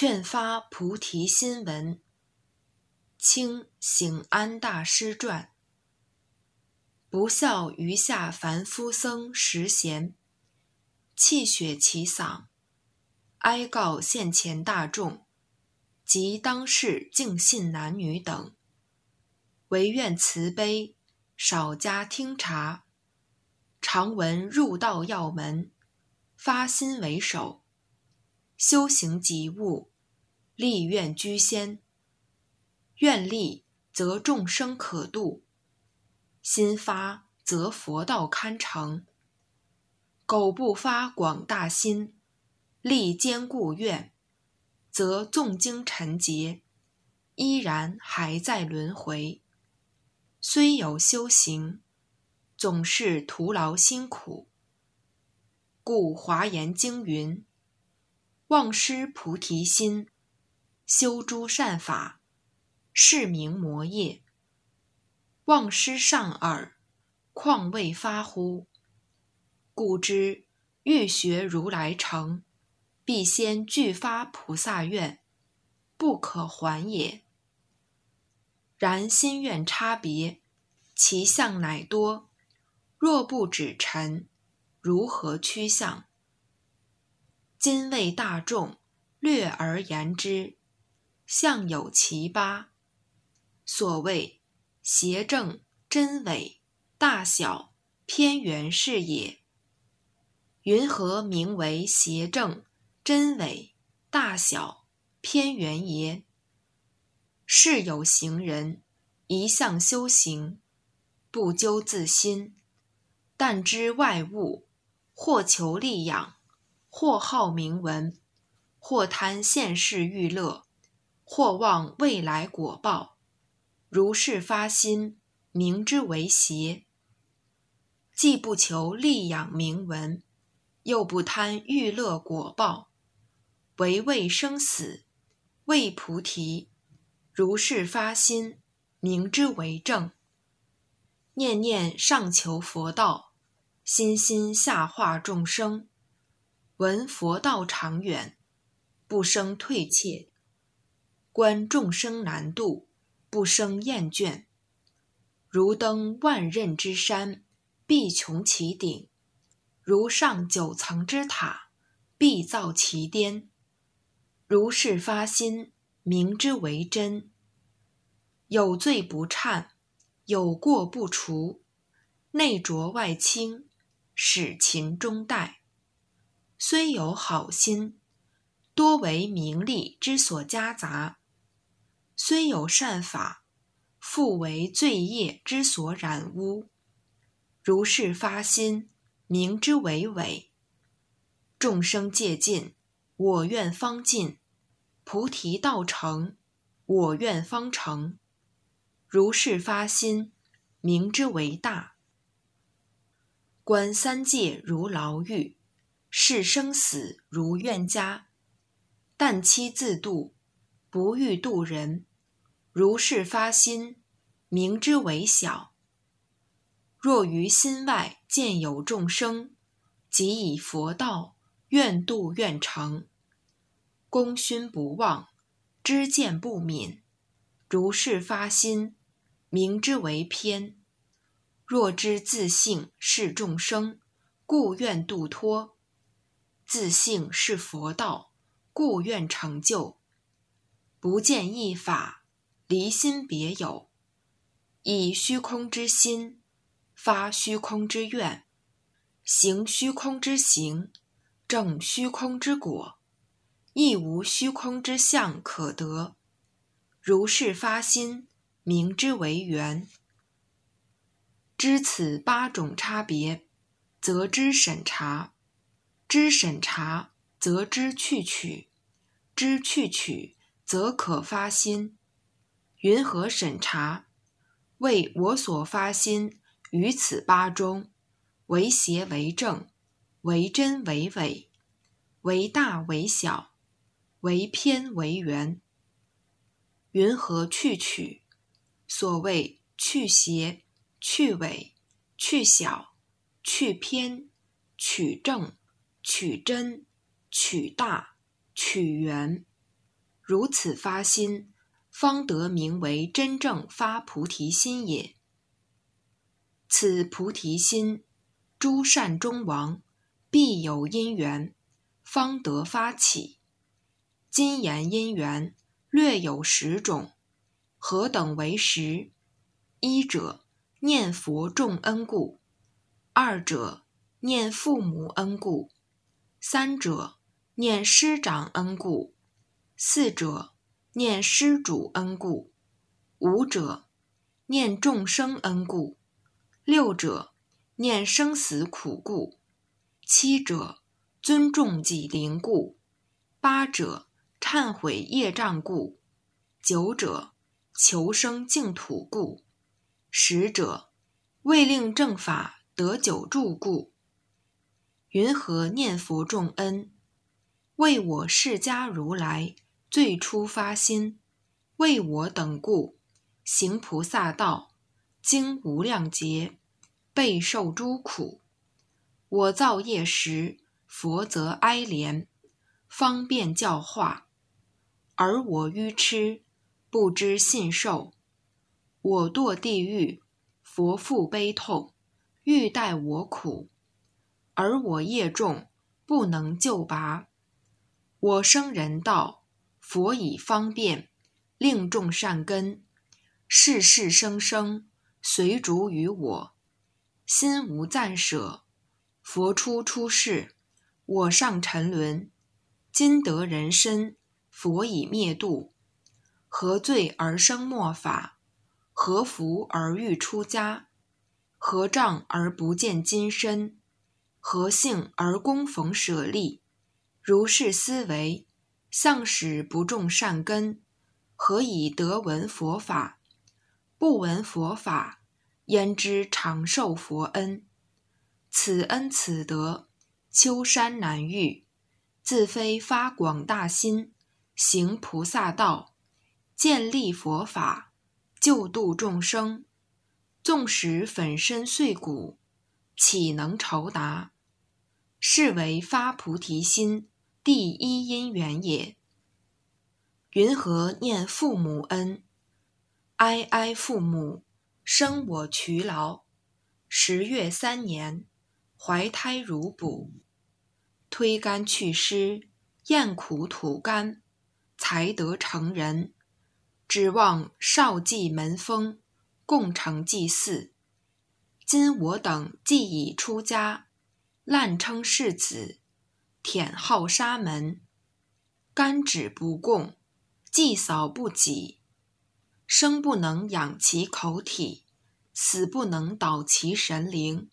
劝发菩提心文，清醒安大师传。不孝余下凡夫僧时闲，泣血其嗓，哀告现前大众及当世敬信男女等，唯愿慈悲，少加听察。常闻入道要门，发心为首。修行极物，立愿居先。愿力则众生可度，心发则佛道堪成。苟不发广大心，立坚固愿，则纵经尘劫，依然还在轮回。虽有修行，总是徒劳辛苦。故华严经云。忘失菩提心，修诸善法，是名魔业。忘失上耳，况未发乎？故知欲学如来成，必先具发菩萨愿，不可还也。然心愿差别，其相乃多。若不止尘，如何趋向？今为大众略而言之，相有其八。所谓邪正真伪、大小偏圆是也。云何名为邪正真伪、大小偏圆也？是有行人一向修行，不究自心，但知外物，或求利养。或好名闻，或贪现世欲乐，或望未来果报，如是发心，名之为邪。既不求利养名闻，又不贪欲乐果报，唯为生死，为菩提，如是发心，名之为正。念念上求佛道，心心下化众生。闻佛道长远，不生退怯；观众生难度，不生厌倦。如登万仞之山，必穷其顶；如上九层之塔，必造其巅。如是发心，明之为真。有罪不忏，有过不除，内浊外清，使勤终怠。虽有好心，多为名利之所夹杂；虽有善法，复为罪业之所染污。如是发心，名之为伪。众生戒尽，我愿方尽；菩提道成，我愿方成。如是发心，名之为大。观三界如牢狱。视生死如怨家，但期自度，不欲度人。如是发心，名之为小。若于心外见有众生，即以佛道愿度愿成，功勋不忘，知见不泯。如是发心，名之为偏。若知自性是众生，故愿度脱。自性是佛道，故愿成就。不见一法，离心别有，以虚空之心发虚空之愿，行虚空之行，证虚空之果，亦无虚空之相可得。如是发心，名之为缘。知此八种差别，则知审查。知审查，则知去取；知去取，则可发心。云何审查？为我所发心于此八中，为邪为正，为真为伪，为大为小，为偏为圆。云何去取？所谓去邪、去伪、去小、去偏、取正。取真，取大，取圆。如此发心，方得名为真正发菩提心也。此菩提心，诸善中王必有因缘，方得发起。今言因缘略有十种，何等为十？一者念佛重恩故，二者念父母恩故，三者念师长恩故。四者念施主恩故，五者念众生恩故，六者念生死苦故，七者尊重己灵故，八者忏悔业障故，九者求生净土故，十者为令正法得久住故。云何念佛众恩？为我释迦如来。最初发心，为我等故，行菩萨道，经无量劫，备受诸苦。我造业时，佛则哀怜，方便教化。而我愚痴，不知信受。我堕地狱，佛复悲痛，欲待我苦。而我业重，不能救拔。我生人道。佛以方便，令众善根，世世生生随逐于我，心无暂舍。佛出出世，我上沉沦，今得人身，佛以灭度。何罪而生末法？何福而欲出家？何障而不见金身？何幸而供逢舍利？如是思维。向使不种善根，何以得闻佛法？不闻佛法，焉知长寿佛恩？此恩此德，丘山难遇。自非发广大心，行菩萨道，建立佛法，救度众生。纵使粉身碎骨，岂能酬答？是为发菩提心。第一因缘也。云何念父母恩？哀哀父母，生我劬劳。十月三年，怀胎如哺，推肝去湿，咽苦吐甘，才得成人。指望少继门风，共成祭祀。今我等既已出家，滥称世子。舔号沙门，甘止不供，祭扫不己，生不能养其口体，死不能导其神灵，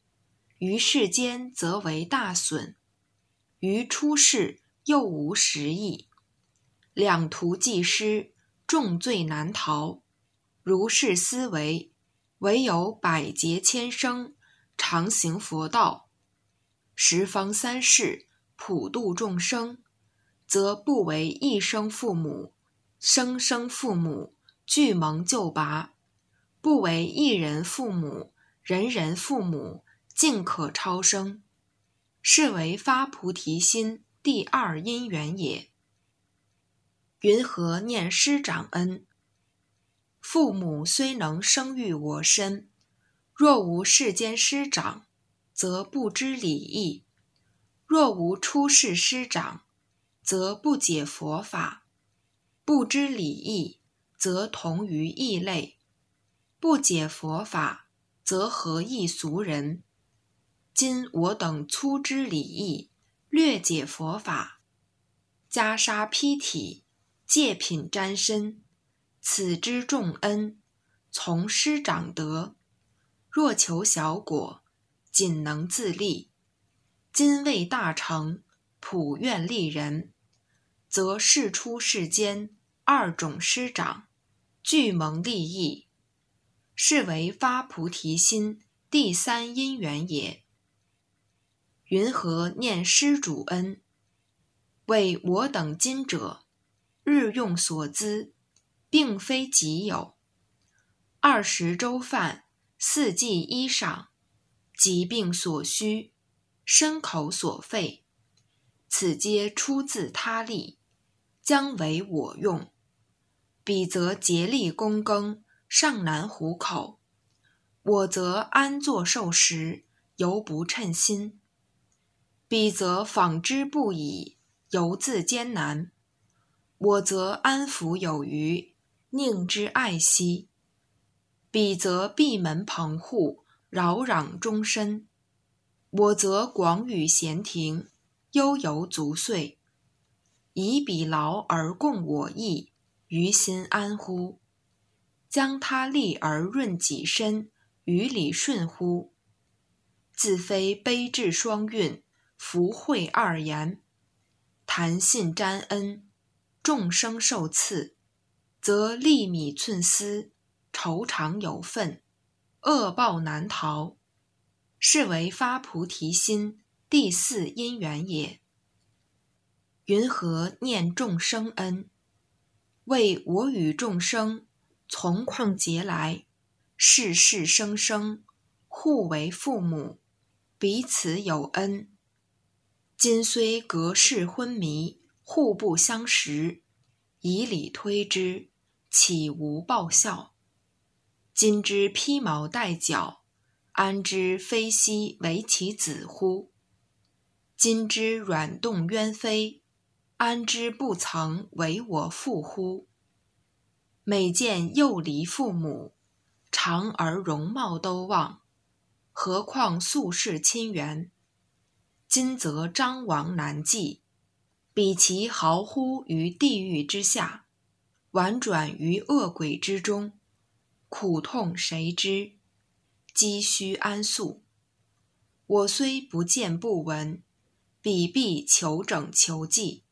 于世间则为大损，于出世又无实益，两途既失，重罪难逃。如是思维，唯有百劫千生，常行佛道，十方三世。普度众生，则不为一生父母、生生父母俱蒙救拔；不为一人父母、人人父母尽可超生。是为发菩提心第二因缘也。云何念师长恩？父母虽能生育我身，若无世间师长，则不知礼义。若无出世师长，则不解佛法；不知礼义，则同于异类；不解佛法，则何异俗人？今我等粗知礼义，略解佛法，袈裟披体，戒品沾身，此之重恩，从师长得。若求小果，仅能自立。今为大成，普愿利人，则世出世间二种师长，俱蒙利益，是为发菩提心第三因缘也。云何念施主恩？为我等今者，日用所资，并非己有，二十周饭，四季衣裳，疾病所需。身口所费，此皆出自他力，将为我用。彼则竭力躬耕，尚难糊口；我则安坐受食，犹不称心。彼则纺织不已，犹自艰难；我则安抚有余，宁之爱惜。彼则闭门朋户，扰攘终身；我则广与闲庭，悠游足岁。以彼劳而共我逸。于心安乎？将他利而润己身，于理顺乎？自非悲智双运，福慧二言，谈信沾恩，众生受赐，则粒米寸丝，愁肠有份，恶报难逃。是为发菩提心第四因缘也。云何念众生恩？为我与众生从旷劫来，世世生生，互为父母，彼此有恩。今虽隔世昏迷，互不相识，以理推之，岂无报效？今之披毛戴角，安知非昔为其子乎？今之软动鸢飞。安知不曾为我父乎？每见幼离父母，常而容貌都忘，何况宿世亲缘？今则张王难继，比其豪乎于地狱之下，婉转于恶鬼之中，苦痛谁知？积须安宿。我虽不见不闻，彼必求整求济。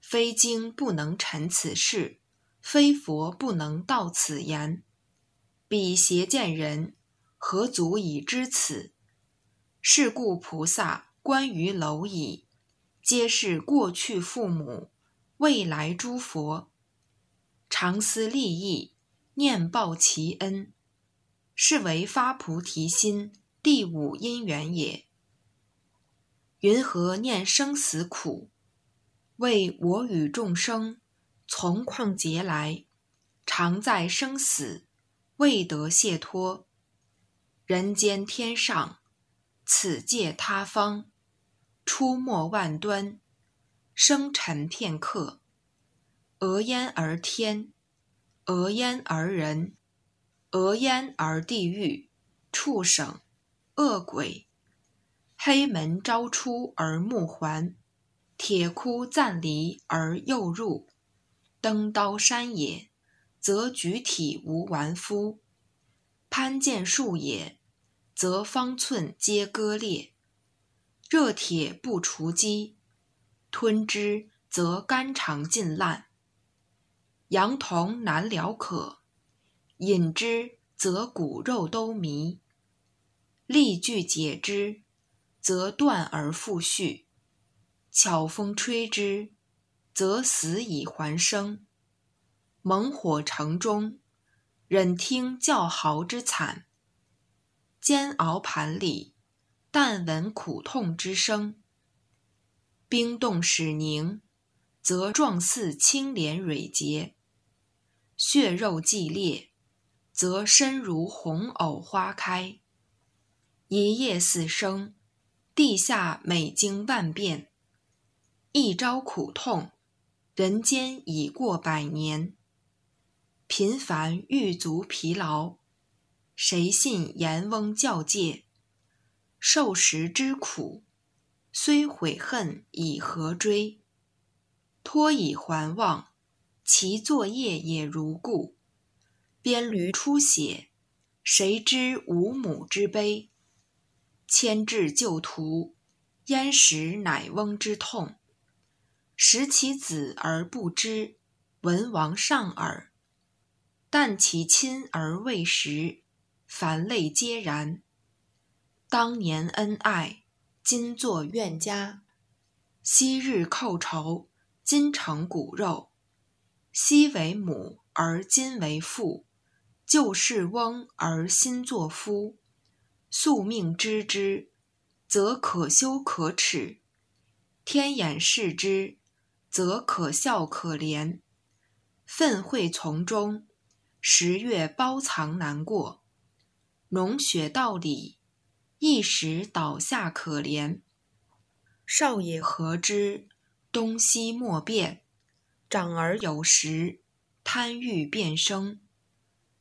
非经不能陈此事，非佛不能道此言。彼邪见人，何足以知此？是故菩萨观于蝼蚁，皆是过去父母，未来诸佛，常思利益，念报其恩，是为发菩提心第五因缘也。云何念生死苦？为我与众生从旷劫来，常在生死，未得解脱。人间天上，此界他方，出没万端，生尘片刻。俄焉而天，俄焉而人，俄焉而地狱、畜生、恶鬼，黑门朝出而暮还。铁窟暂离而又入，登刀山也，则举体无完肤；攀剑树也，则方寸皆割裂。热铁不除机，吞之则肝肠尽烂；羊铜难了渴，饮之则骨肉都糜；力具解之，则断而复续。巧风吹之，则死以还生；猛火城中，忍听叫嚎之惨；煎熬盘里，但闻苦痛之声。冰冻使凝，则状似青莲蕊结；血肉既裂，则身如红藕花开。一夜死生，地下每经万变。一朝苦痛，人间已过百年。频繁狱卒疲劳，谁信阎翁教诫？受时之苦，虽悔恨以何追？托以还望，其作业也如故。鞭驴出血，谁知吾母之悲？牵制旧途，焉识乃翁之痛？食其子而不知，文王上耳；但其亲而未食，凡类皆然。当年恩爱，今作怨家；昔日寇仇，今成骨肉。昔为母而今为父，旧是翁而新作夫。宿命知之，则可羞可耻；天眼视之。则可笑可怜。愤秽丛中，十月包藏难过。浓雪道里，一时倒下可怜。少爷何知东西莫辨？长儿有时贪欲变生。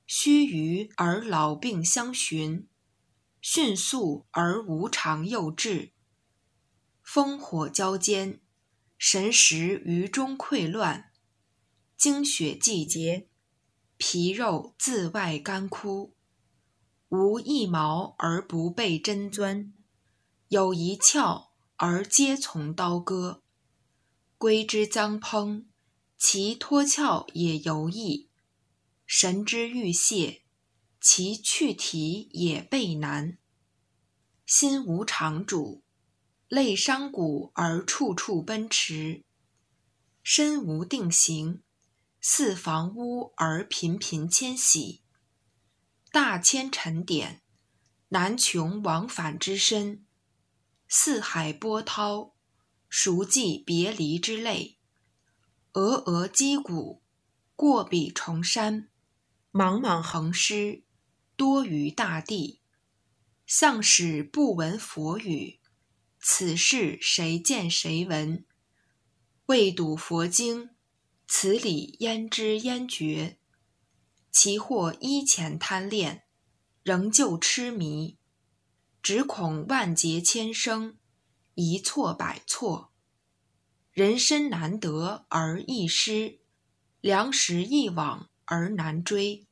须臾而老病相寻，迅速而无常又至。烽火交煎，神识于中溃乱。经血季节，皮肉自外干枯。无一毛而不被针钻，有一窍而皆从刀割。归之将烹，其脱壳也犹易。神之欲泄，其去体也倍难。心无常主，累伤骨而处处奔驰；身无定形，似房屋而频频迁徙。大千沉点，难穷往返之身；四海波涛，孰记别离之泪？峨峨击鼓，过彼重山。茫茫横尸，多于大地。向使不闻佛语，此事谁见谁闻？未睹佛经，此理焉知焉觉？其或依前贪恋，仍旧痴迷。只恐万劫千生，一错百错。人身难得而易失，良时易往。而难追，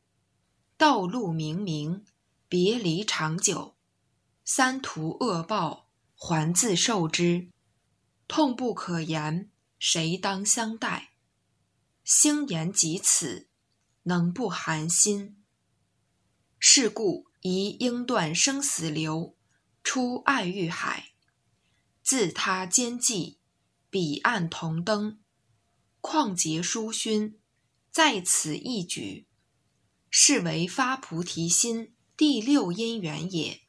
道路明明，别离长久，三途恶报，还自受之，痛不可言，谁当相待？星言及此，能不寒心？是故宜应断生死流，出爱欲海，自他兼济，彼岸同登，旷劫殊勋。在此一举，是为发菩提心第六因缘也。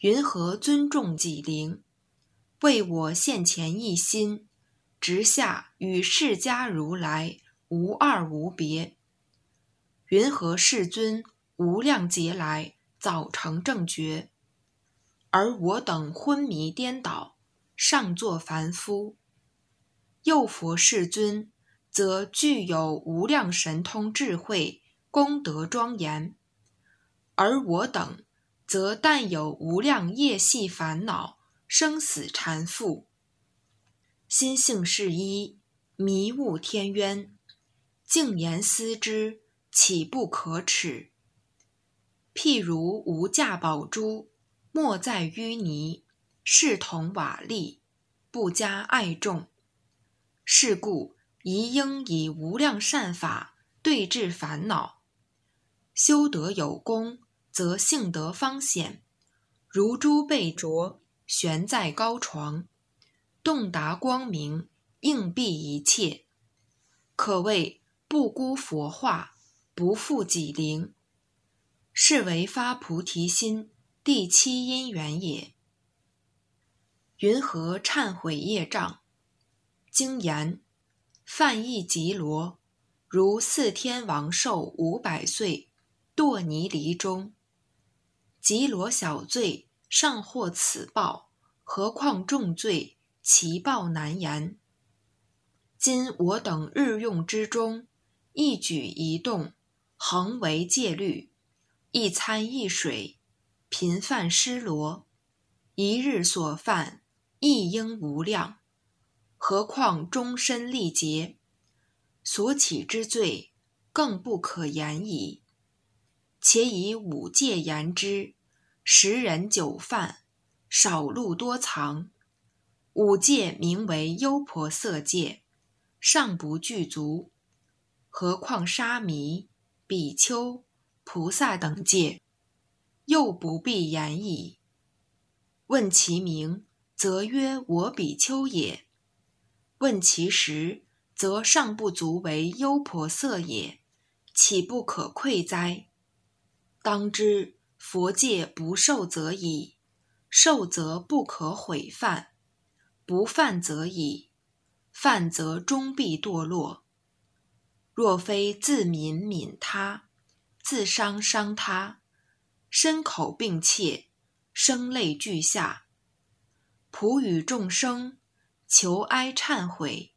云何尊重己灵？为我现前一心，直下与释迦如来无二无别。云何世尊无量劫来早成正觉，而我等昏迷颠倒，尚作凡夫？又佛世尊。则具有无量神通智慧，功德庄严；而我等，则但有无量业系烦恼，生死缠缚，心性是一，迷雾天渊。静言思之，岂不可耻？譬如无价宝珠，莫在淤泥，视同瓦砾，不加爱重。是故。宜应以无量善法对治烦恼，修得有功，则性德方显，如珠被着，悬在高床，洞达光明，应蔽一切，可谓不辜佛化，不负己灵，是为发菩提心第七因缘也。云何忏悔业障？经言。犯意极罗，如四天王寿五百岁，堕泥犁中。极罗小罪尚获此报，何况重罪，其报难言。今我等日用之中，一举一动，恒为戒律；一餐一水，频犯失罗，一日所犯，亦应无量。何况终身历劫，所起之罪，更不可言矣。且以五戒言之：十人九犯，少露多藏。五戒名为优婆色戒，尚不具足，何况沙弥、比丘、菩萨等戒，又不必言矣。问其名，则曰：我比丘也。问其实，则尚不足为优婆塞也，岂不可愧哉？当知佛戒不受则已，受则不可毁犯；不犯则已，犯则终必堕落。若非自泯泯他，自伤伤他，身口并切，声泪俱下，普与众生求哀忏悔，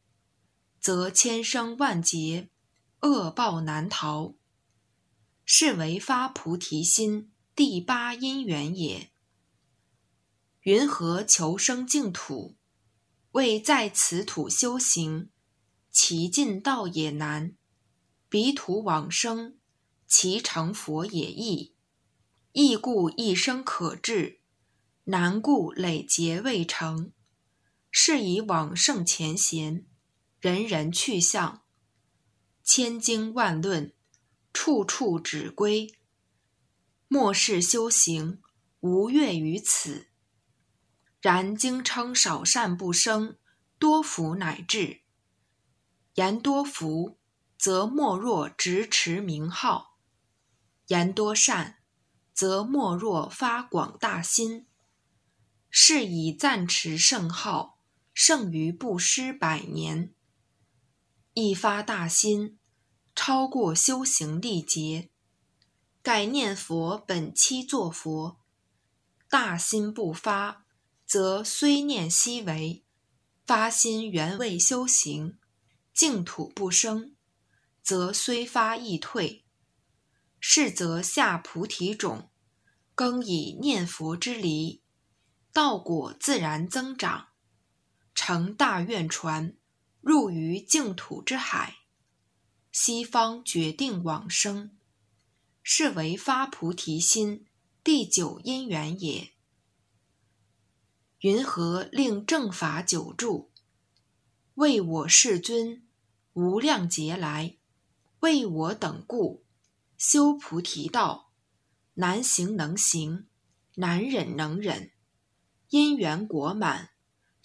则千生万劫，恶报难逃。是为发菩提心第八因缘也。云何求生净土？为在此土修行，其尽道也难；彼土往生，其成佛也易。易故一生可至，难故累劫未成。是以往圣前贤，人人去向，千经万论，处处指归。末世修行，无越于此。然经称少善不生，多福乃至。言多福，则莫若直持名号；言多善，则莫若发广大心。是以暂持圣号，胜于布施百年。一发大心，超过修行历劫。盖念佛本期作佛，大心不发。则虽念悉为发心原为修行，净土不生，则虽发亦退。是则下菩提种，更以念佛之离，道果自然增长，乘大愿船，入于净土之海，西方决定往生，是为发菩提心第九因缘也。云何令正法久住？为我世尊无量劫来，为我等故修菩提道，难行能行，难忍能忍，因缘果满，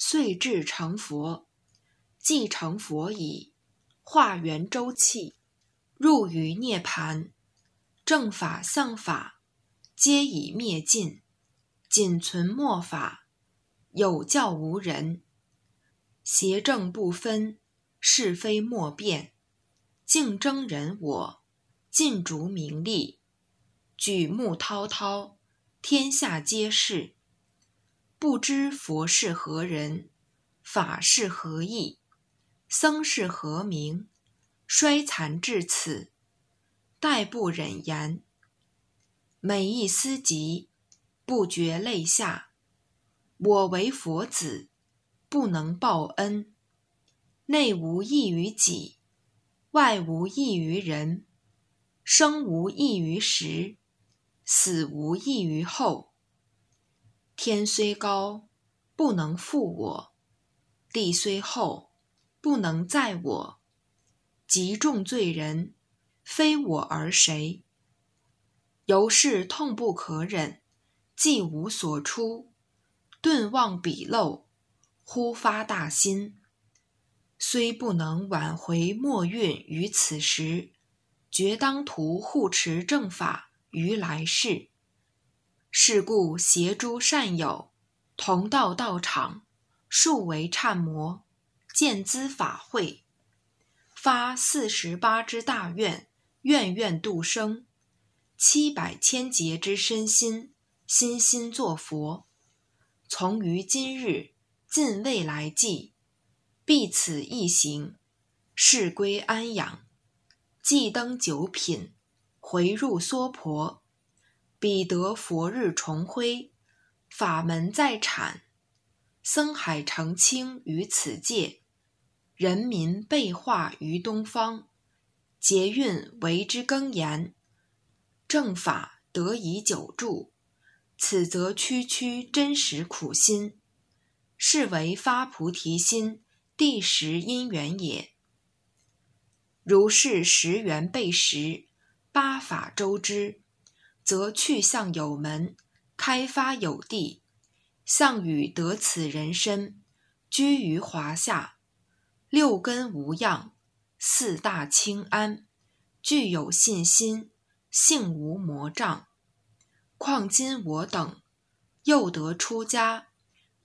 遂至成佛。既成佛矣，化圆周气，入于涅盘，正法相法皆已灭尽，仅存末法。有教无人，邪正不分，是非莫辨，竞争人我，尽逐名利，举目滔滔，天下皆是。不知佛是何人，法是何意，僧是何名？衰残至此，殆不忍言。每一思及，不觉泪下。我为佛子，不能报恩。内无益于己，外无益于人。生无益于时，死无益于后。天虽高，不能覆我；地虽厚，不能载我。极重罪人，非我而谁？由是痛不可忍，既无所出。顿望彼漏，忽发大心。虽不能挽回末运于此时，决当图护持正法于来世。是故携诸善友，同道道场，数为忏摩，见资法会，发四十八之大愿，愿愿度生，七百千劫之身心，心心作佛。从于今日，尽未来际，必此一行，是归安养。既登九品，回入娑婆，彼得佛日重辉，法门在产，僧海澄清于此界，人民被化于东方，劫运为之更延，正法得以久住。此则区区真实苦心，是为发菩提心第十因缘也。如是十缘备实，八法周知，则去向有门，开发有地，项羽得此人身，居于华夏，六根无恙，四大清安，具有信心，性无魔障。况今我等，又得出家，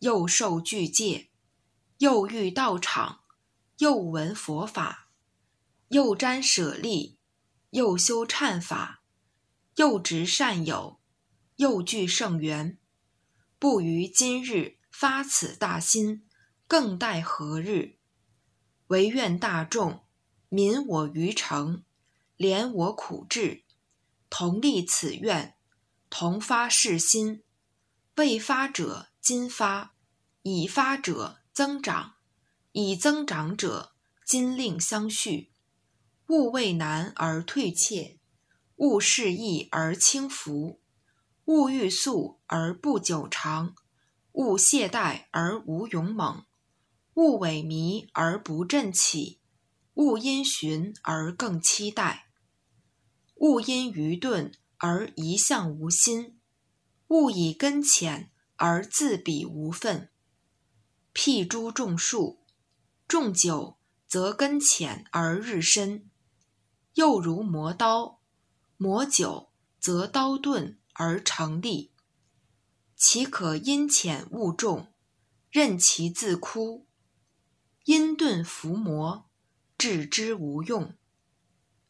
又受具戒，又遇道场，又闻佛法，又沾舍利，又修忏法，又执善友，又具圣缘，不于今日发此大心，更待何日？唯愿大众悯我愚诚，怜我苦志，同立此愿，同发誓心。未发者今发，已发者增长，已增长者今令相续。勿畏难而退怯，勿视易而轻浮，勿欲速而不久长，勿懈怠而无勇猛，勿萎靡而不振起，勿因循而更期待，勿因愚钝而一向无心。勿以根浅而自比无分。譬诸种树，种久则根浅而日深；又如磨刀，磨久则刀钝而成利。岂可因浅误重，任其自枯？因钝弗磨，置之无用。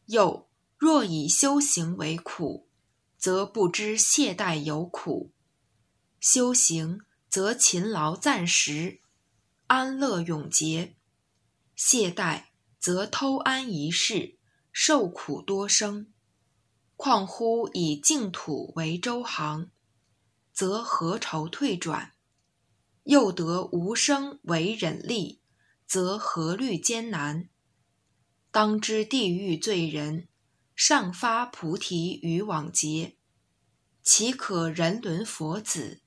又若以修行为苦，则不知懈怠有苦，修行则勤劳暂时，安乐永劫；懈怠则偷安一世，受苦多生。况乎以净土为周行，则何愁退转？又得无生为忍力，则何虑艰难？当知地狱罪人。上发菩提于往劫，岂可人伦佛子，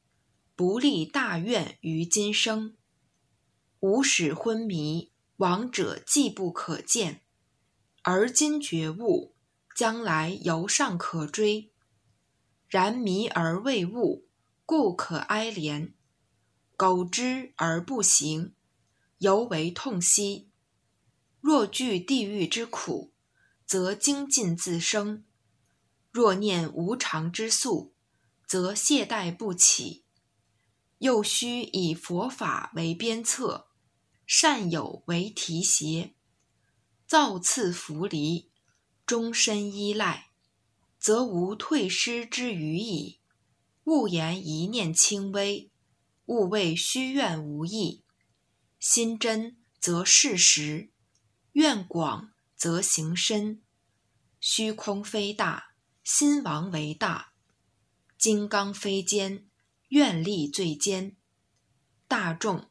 不立大愿于今生？吾始昏迷，亡者既不可见，而今觉悟，将来犹尚可追。然迷而未悟，故可哀怜；苟知而不行，犹为痛惜。若惧地狱之苦，则精进自生；若念无常之速，则懈怠不起。又须以佛法为鞭策，善友为提携，造次弗离，终身依赖，则无退失之余矣。勿言一念轻微，勿谓虚愿无益。心真则事实，愿广。则行深，虚空非大，心王为大；金刚非坚，愿力最坚。大众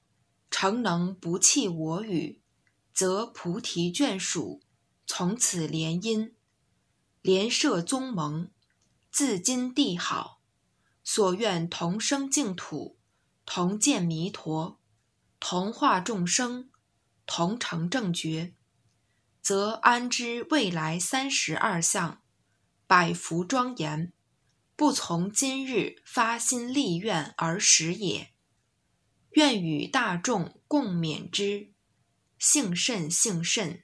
诚能不弃我语，则菩提眷属从此联姻，连社宗盟，自今地好。所愿同生净土，同见弥陀，同化众生，同成正觉。则安知未来三十二相，百福庄严，不从今日发心立愿而始也。愿与大众共勉之，幸甚幸甚。